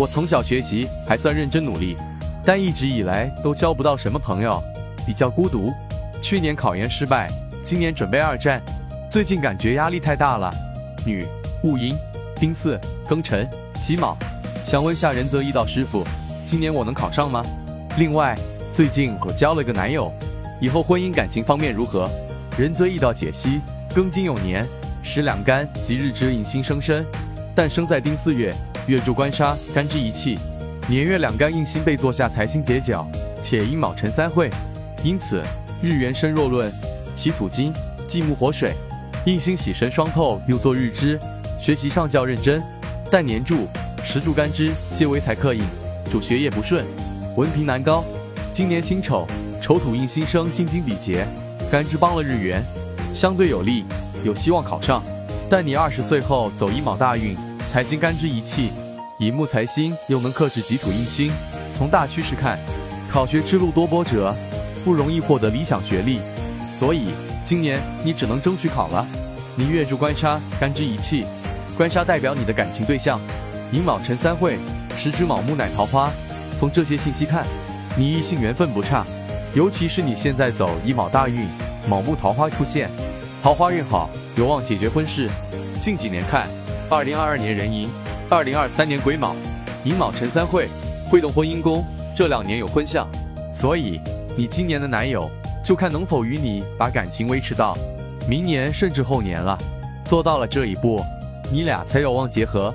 我从小学习还算认真努力，但一直以来都交不到什么朋友，比较孤独。去年考研失败，今年准备二战，最近感觉压力太大了。女，戊寅、丁巳、庚辰、己卯，想问下仁泽一道师傅，今年我能考上吗？另外，最近我交了个男友，以后婚姻感情方面如何？仁泽一道解析：庚金酉年，时两干吉日之印星生身，但生在丁巳月。月柱官杀，干支一气，年月两干印星被坐下财星结角，且阴卯辰三会，因此日元身弱论，喜土金，忌木火水，印星喜神双透，又作日支，学习上较认真，但年柱、时柱干支皆为财克印，主学业不顺，文凭难高。今年辛丑，丑土印星生，辛金比劫，干支帮了日元，相对有利，有希望考上。但你二十岁后走一卯大运。财星干支一气，乙木财星又能克制己土印星。从大趋势看，考学之路多波折，不容易获得理想学历。所以今年你只能争取考了。你月柱官杀，干支一气，官杀代表你的感情对象。寅卯辰三会，时值卯木乃桃花。从这些信息看，你异性缘分不差，尤其是你现在走乙卯大运，卯木桃花出现，桃花运好，有望解决婚事。近几年看。二零二二年壬寅，二零二三年癸卯，寅卯辰三会，会动婚姻宫。这两年有婚相，所以你今年的男友就看能否与你把感情维持到明年甚至后年了。做到了这一步，你俩才有望结合。